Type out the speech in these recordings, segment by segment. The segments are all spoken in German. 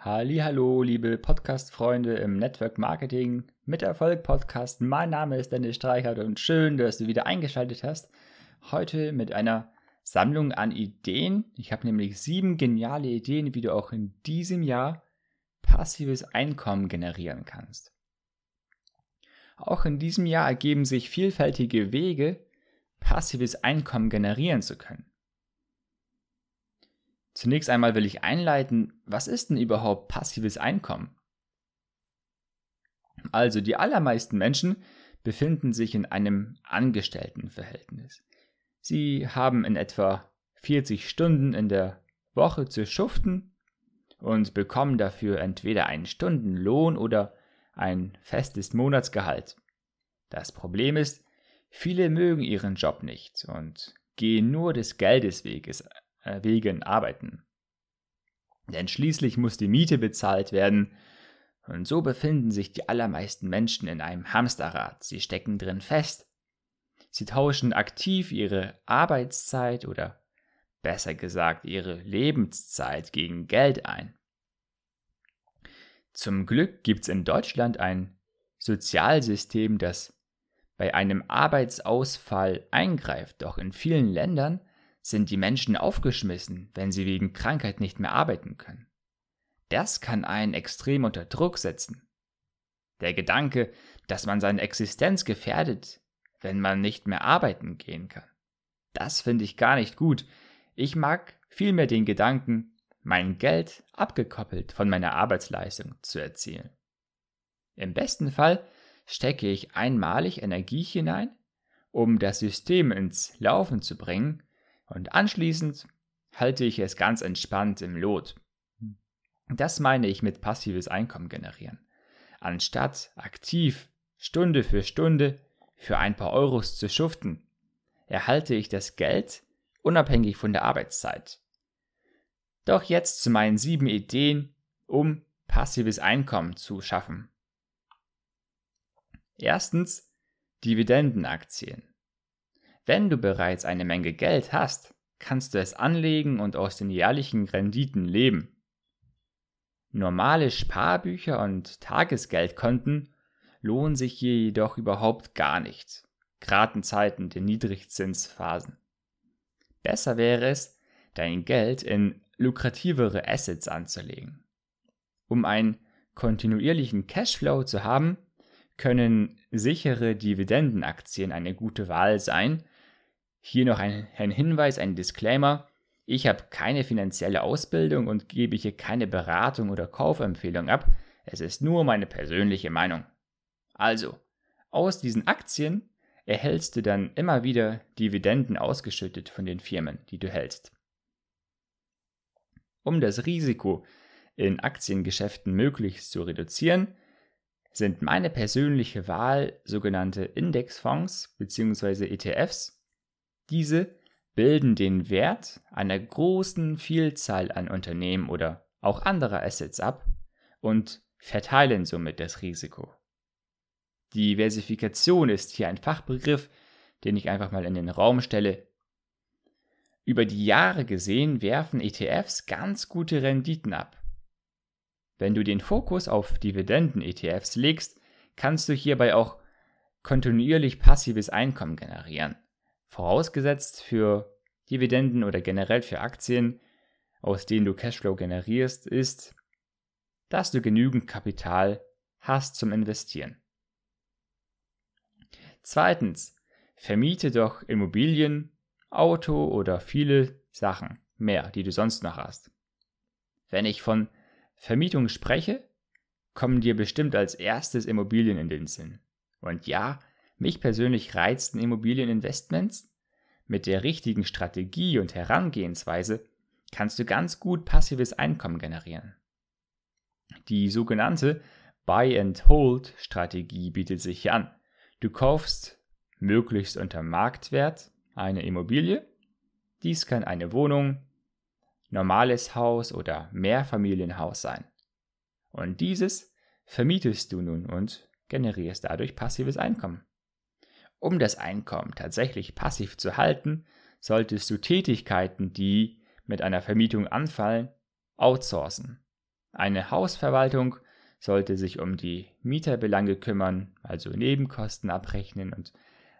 Hallo, liebe Podcast-Freunde im Network Marketing mit Erfolg Podcast. Mein Name ist Dennis Streichert und schön, dass du wieder eingeschaltet hast. Heute mit einer Sammlung an Ideen. Ich habe nämlich sieben geniale Ideen, wie du auch in diesem Jahr passives Einkommen generieren kannst. Auch in diesem Jahr ergeben sich vielfältige Wege, passives Einkommen generieren zu können. Zunächst einmal will ich einleiten, was ist denn überhaupt passives Einkommen? Also die allermeisten Menschen befinden sich in einem Angestelltenverhältnis. Sie haben in etwa 40 Stunden in der Woche zu schuften und bekommen dafür entweder einen Stundenlohn oder ein festes Monatsgehalt. Das Problem ist, viele mögen ihren Job nicht und gehen nur des Geldes weges wegen arbeiten. Denn schließlich muss die Miete bezahlt werden, und so befinden sich die allermeisten Menschen in einem Hamsterrad. Sie stecken drin fest. Sie tauschen aktiv ihre Arbeitszeit oder besser gesagt ihre Lebenszeit gegen Geld ein. Zum Glück gibt es in Deutschland ein Sozialsystem, das bei einem Arbeitsausfall eingreift, doch in vielen Ländern sind die Menschen aufgeschmissen, wenn sie wegen Krankheit nicht mehr arbeiten können. Das kann einen extrem unter Druck setzen. Der Gedanke, dass man seine Existenz gefährdet, wenn man nicht mehr arbeiten gehen kann. Das finde ich gar nicht gut. Ich mag vielmehr den Gedanken, mein Geld abgekoppelt von meiner Arbeitsleistung zu erzielen. Im besten Fall stecke ich einmalig Energie hinein, um das System ins Laufen zu bringen und anschließend halte ich es ganz entspannt im Lot. Das meine ich mit passives Einkommen generieren. Anstatt aktiv Stunde für Stunde für ein paar Euros zu schuften, erhalte ich das Geld unabhängig von der Arbeitszeit. Doch jetzt zu meinen sieben Ideen, um passives Einkommen zu schaffen. Erstens Dividendenaktien. Wenn du bereits eine Menge Geld hast, kannst du es anlegen und aus den jährlichen Renditen leben. Normale Sparbücher und Tagesgeldkonten lohnen sich hier jedoch überhaupt gar nicht, gerade in Zeiten der Niedrigzinsphasen. Besser wäre es, dein Geld in lukrativere Assets anzulegen. Um einen kontinuierlichen Cashflow zu haben, können sichere Dividendenaktien eine gute Wahl sein, hier noch ein, ein Hinweis, ein Disclaimer. Ich habe keine finanzielle Ausbildung und gebe hier keine Beratung oder Kaufempfehlung ab. Es ist nur meine persönliche Meinung. Also, aus diesen Aktien erhältst du dann immer wieder Dividenden ausgeschüttet von den Firmen, die du hältst. Um das Risiko in Aktiengeschäften möglichst zu reduzieren, sind meine persönliche Wahl sogenannte Indexfonds bzw. ETFs diese bilden den Wert einer großen Vielzahl an Unternehmen oder auch anderer Assets ab und verteilen somit das Risiko. Diversifikation ist hier ein Fachbegriff, den ich einfach mal in den Raum stelle. Über die Jahre gesehen werfen ETFs ganz gute Renditen ab. Wenn du den Fokus auf Dividenden-ETFs legst, kannst du hierbei auch kontinuierlich passives Einkommen generieren. Vorausgesetzt für Dividenden oder generell für Aktien, aus denen du Cashflow generierst, ist, dass du genügend Kapital hast zum Investieren. Zweitens, vermiete doch Immobilien, Auto oder viele Sachen mehr, die du sonst noch hast. Wenn ich von Vermietung spreche, kommen dir bestimmt als erstes Immobilien in den Sinn. Und ja, mich persönlich reizten Immobilieninvestments. Mit der richtigen Strategie und Herangehensweise kannst du ganz gut passives Einkommen generieren. Die sogenannte Buy-and-Hold-Strategie bietet sich hier an. Du kaufst möglichst unter Marktwert eine Immobilie. Dies kann eine Wohnung, normales Haus oder Mehrfamilienhaus sein. Und dieses vermietest du nun und generierst dadurch passives Einkommen. Um das Einkommen tatsächlich passiv zu halten, solltest du Tätigkeiten, die mit einer Vermietung anfallen, outsourcen. Eine Hausverwaltung sollte sich um die Mieterbelange kümmern, also Nebenkosten abrechnen und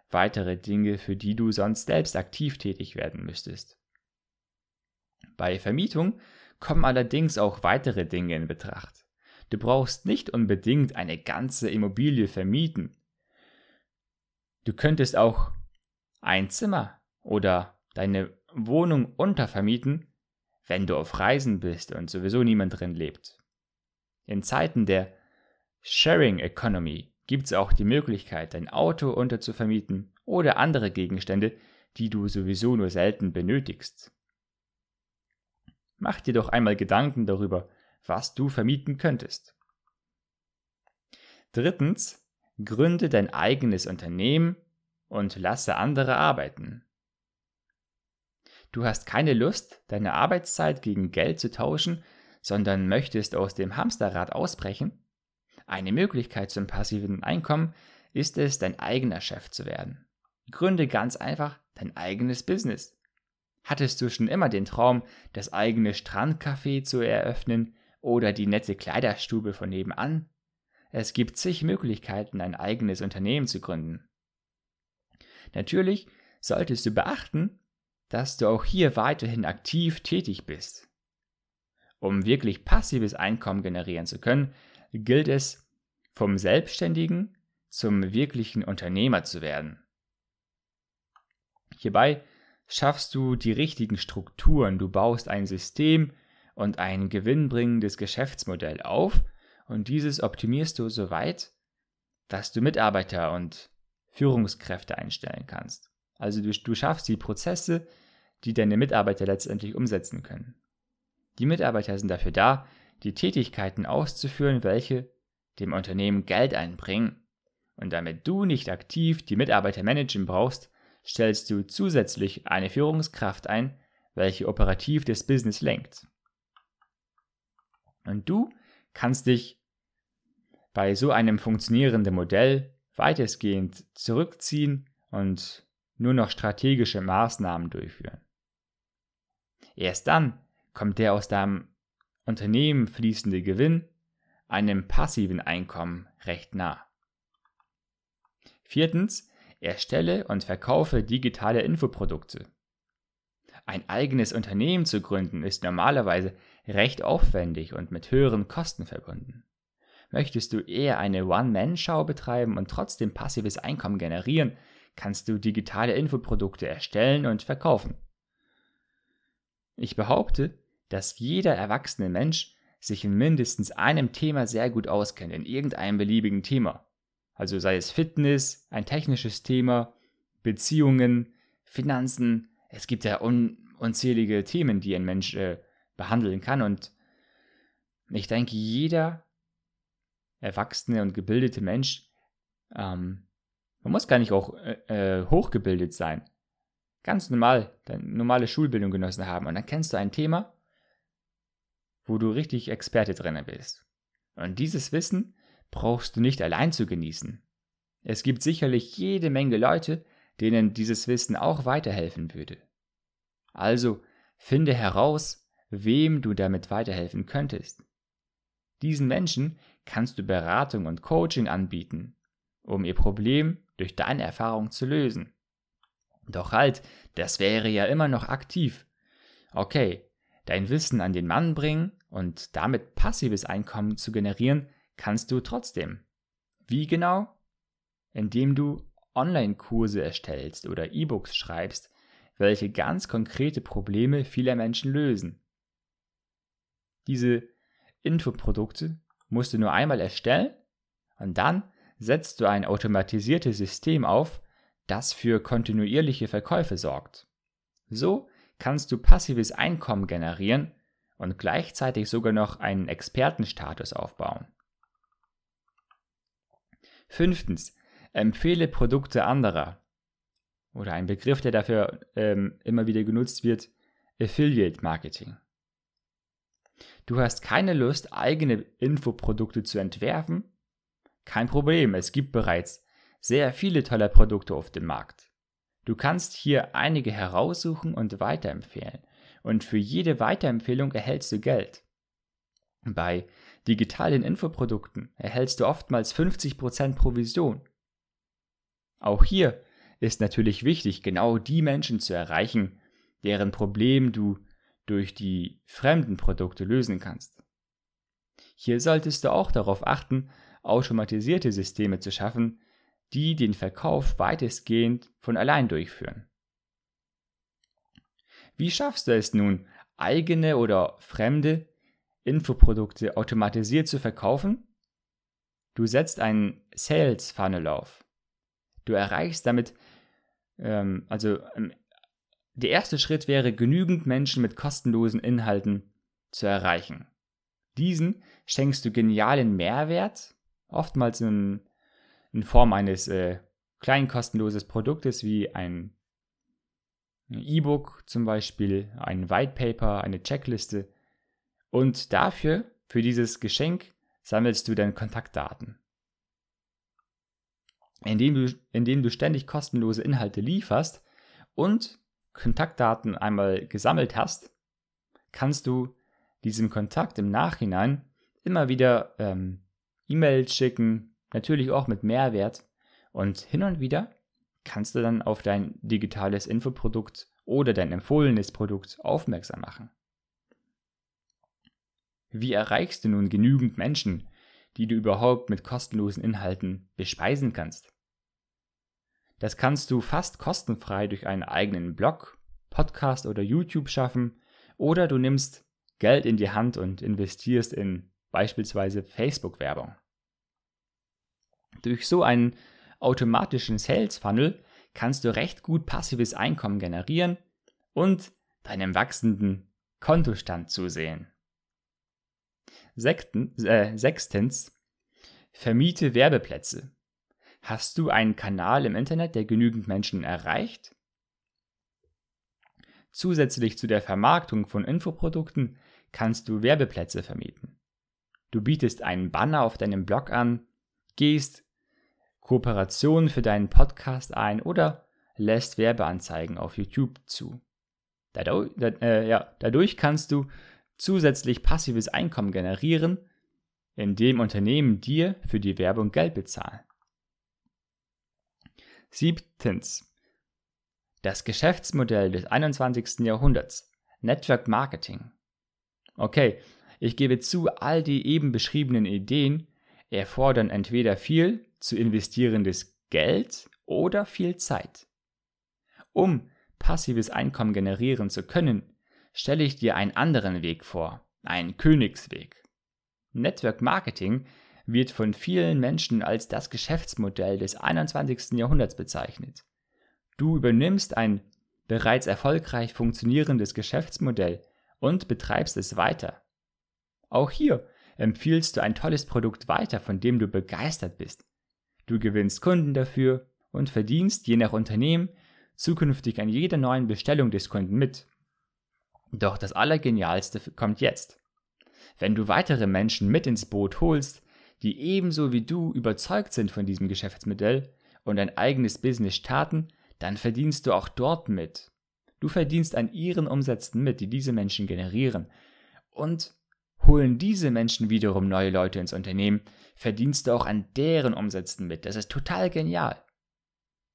weitere Dinge, für die du sonst selbst aktiv tätig werden müsstest. Bei Vermietung kommen allerdings auch weitere Dinge in Betracht. Du brauchst nicht unbedingt eine ganze Immobilie vermieten. Du könntest auch ein Zimmer oder deine Wohnung untervermieten, wenn du auf Reisen bist und sowieso niemand drin lebt. In Zeiten der Sharing Economy gibt es auch die Möglichkeit, dein Auto unterzuvermieten oder andere Gegenstände, die du sowieso nur selten benötigst. Mach dir doch einmal Gedanken darüber, was du vermieten könntest. Drittens, gründe dein eigenes Unternehmen und lasse andere arbeiten. Du hast keine Lust, deine Arbeitszeit gegen Geld zu tauschen, sondern möchtest aus dem Hamsterrad ausbrechen? Eine Möglichkeit zum passiven Einkommen ist es, dein eigener Chef zu werden. Gründe ganz einfach dein eigenes Business. Hattest du schon immer den Traum, das eigene Strandcafé zu eröffnen oder die nette Kleiderstube von nebenan? Es gibt zig Möglichkeiten, ein eigenes Unternehmen zu gründen. Natürlich solltest du beachten, dass du auch hier weiterhin aktiv tätig bist. Um wirklich passives Einkommen generieren zu können, gilt es, vom Selbstständigen zum wirklichen Unternehmer zu werden. Hierbei schaffst du die richtigen Strukturen, du baust ein System und ein gewinnbringendes Geschäftsmodell auf und dieses optimierst du so weit, dass du Mitarbeiter und Führungskräfte einstellen kannst. Also du, du schaffst die Prozesse, die deine Mitarbeiter letztendlich umsetzen können. Die Mitarbeiter sind dafür da, die Tätigkeiten auszuführen, welche dem Unternehmen Geld einbringen. Und damit du nicht aktiv die Mitarbeiter managen brauchst, stellst du zusätzlich eine Führungskraft ein, welche operativ das Business lenkt. Und du kannst dich bei so einem funktionierenden Modell weitestgehend zurückziehen und nur noch strategische Maßnahmen durchführen. Erst dann kommt der aus deinem Unternehmen fließende Gewinn einem passiven Einkommen recht nah. Viertens, erstelle und verkaufe digitale Infoprodukte. Ein eigenes Unternehmen zu gründen ist normalerweise recht aufwendig und mit höheren Kosten verbunden. Möchtest du eher eine One-Man-Show betreiben und trotzdem passives Einkommen generieren, kannst du digitale Infoprodukte erstellen und verkaufen. Ich behaupte, dass jeder erwachsene Mensch sich in mindestens einem Thema sehr gut auskennt, in irgendeinem beliebigen Thema. Also sei es Fitness, ein technisches Thema, Beziehungen, Finanzen. Es gibt ja un unzählige Themen, die ein Mensch äh, behandeln kann. Und ich denke, jeder erwachsene und gebildete Mensch, ähm, man muss gar nicht auch äh, äh hochgebildet sein. Ganz normal, deine normale Schulbildung genossen haben. Und dann kennst du ein Thema wo du richtig Experte drin bist. Und dieses Wissen brauchst du nicht allein zu genießen. Es gibt sicherlich jede Menge Leute, denen dieses Wissen auch weiterhelfen würde. Also finde heraus, wem du damit weiterhelfen könntest. Diesen Menschen kannst du Beratung und Coaching anbieten, um ihr Problem durch deine Erfahrung zu lösen. Doch halt, das wäre ja immer noch aktiv. Okay, dein Wissen an den Mann bringen und damit passives Einkommen zu generieren, kannst du trotzdem. Wie genau? Indem du Online-Kurse erstellst oder E-Books schreibst, welche ganz konkrete Probleme vieler Menschen lösen. Diese Infoprodukte musst du nur einmal erstellen und dann setzt du ein automatisiertes System auf, das für kontinuierliche Verkäufe sorgt. So kannst du passives Einkommen generieren und gleichzeitig sogar noch einen Expertenstatus aufbauen. Fünftens, empfehle Produkte anderer. Oder ein Begriff, der dafür ähm, immer wieder genutzt wird, Affiliate Marketing. Du hast keine Lust, eigene Infoprodukte zu entwerfen? Kein Problem, es gibt bereits sehr viele tolle Produkte auf dem Markt. Du kannst hier einige heraussuchen und weiterempfehlen und für jede Weiterempfehlung erhältst du Geld. Bei digitalen Infoprodukten erhältst du oftmals 50% Provision. Auch hier ist natürlich wichtig, genau die Menschen zu erreichen, deren Problem du durch die fremden Produkte lösen kannst. Hier solltest du auch darauf achten, automatisierte Systeme zu schaffen, die den Verkauf weitestgehend von allein durchführen. Wie schaffst du es nun, eigene oder fremde Infoprodukte automatisiert zu verkaufen? Du setzt einen Sales Funnel auf. Du erreichst damit, ähm, also ähm, der erste Schritt wäre, genügend Menschen mit kostenlosen Inhalten zu erreichen. Diesen schenkst du genialen Mehrwert, oftmals in, in Form eines äh, kleinen kostenloses Produktes wie ein E-Book zum Beispiel, ein White Paper, eine Checkliste. Und dafür, für dieses Geschenk, sammelst du deine Kontaktdaten. Indem du, indem du ständig kostenlose Inhalte lieferst und Kontaktdaten einmal gesammelt hast, kannst du diesem Kontakt im Nachhinein immer wieder ähm, E-Mails schicken, natürlich auch mit Mehrwert. Und hin und wieder kannst du dann auf dein digitales Infoprodukt oder dein empfohlenes Produkt aufmerksam machen. Wie erreichst du nun genügend Menschen, die du überhaupt mit kostenlosen Inhalten bespeisen kannst? Das kannst du fast kostenfrei durch einen eigenen Blog, Podcast oder YouTube schaffen oder du nimmst Geld in die Hand und investierst in beispielsweise Facebook-Werbung. Durch so einen automatischen Sales Funnel kannst du recht gut passives Einkommen generieren und deinem wachsenden Kontostand zusehen. Sekten, äh, sechstens, vermiete Werbeplätze. Hast du einen Kanal im Internet, der genügend Menschen erreicht? Zusätzlich zu der Vermarktung von Infoprodukten kannst du Werbeplätze vermieten. Du bietest einen Banner auf deinem Blog an, gehst Kooperationen für deinen Podcast ein oder lässt Werbeanzeigen auf YouTube zu. Dadurch, äh, ja, dadurch kannst du zusätzlich passives Einkommen generieren, indem Unternehmen dir für die Werbung Geld bezahlen. Siebtens. Das Geschäftsmodell des 21. Jahrhunderts. Network Marketing. Okay, ich gebe zu, all die eben beschriebenen Ideen erfordern entweder viel zu investierendes Geld oder viel Zeit. Um passives Einkommen generieren zu können, stelle ich dir einen anderen Weg vor, einen Königsweg. Network Marketing wird von vielen Menschen als das Geschäftsmodell des 21. Jahrhunderts bezeichnet. Du übernimmst ein bereits erfolgreich funktionierendes Geschäftsmodell und betreibst es weiter. Auch hier empfiehlst du ein tolles Produkt weiter, von dem du begeistert bist. Du gewinnst Kunden dafür und verdienst je nach Unternehmen zukünftig an jeder neuen Bestellung des Kunden mit. Doch das Allergenialste kommt jetzt. Wenn du weitere Menschen mit ins Boot holst, die ebenso wie du überzeugt sind von diesem Geschäftsmodell und ein eigenes Business starten, dann verdienst du auch dort mit. Du verdienst an ihren Umsätzen mit, die diese Menschen generieren. Und holen diese Menschen wiederum neue Leute ins Unternehmen, verdienst du auch an deren Umsätzen mit. Das ist total genial.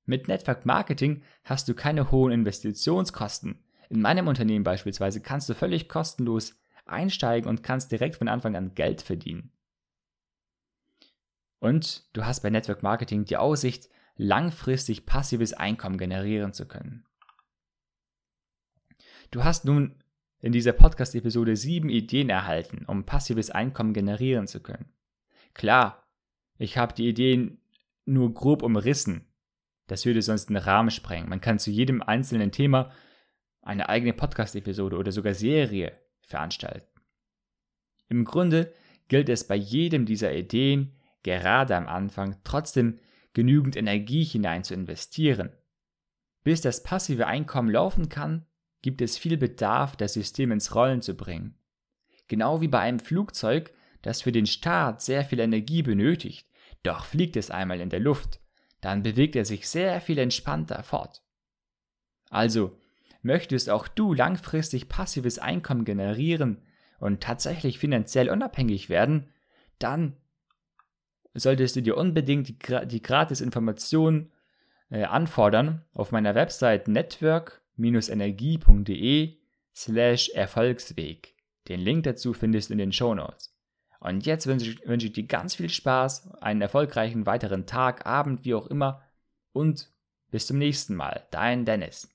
Mit Network Marketing hast du keine hohen Investitionskosten. In meinem Unternehmen beispielsweise kannst du völlig kostenlos einsteigen und kannst direkt von Anfang an Geld verdienen. Und du hast bei Network Marketing die Aussicht, langfristig passives Einkommen generieren zu können. Du hast nun in dieser Podcast-Episode sieben Ideen erhalten, um passives Einkommen generieren zu können. Klar, ich habe die Ideen nur grob umrissen, das würde sonst den Rahmen sprengen. Man kann zu jedem einzelnen Thema eine eigene Podcast-Episode oder sogar Serie veranstalten. Im Grunde gilt es bei jedem dieser Ideen, gerade am Anfang, trotzdem genügend Energie hinein zu investieren. Bis das passive Einkommen laufen kann, gibt es viel Bedarf, das System ins Rollen zu bringen. Genau wie bei einem Flugzeug, das für den Start sehr viel Energie benötigt, doch fliegt es einmal in der Luft dann bewegt er sich sehr viel entspannter fort. Also, möchtest auch du langfristig passives Einkommen generieren und tatsächlich finanziell unabhängig werden, dann solltest du dir unbedingt die, die gratis Information äh, anfordern auf meiner Website network-energie.de slash Erfolgsweg. Den Link dazu findest du in den Show Notes. Und jetzt wünsche ich, wünsche ich dir ganz viel Spaß, einen erfolgreichen weiteren Tag, Abend, wie auch immer und bis zum nächsten Mal. Dein Dennis.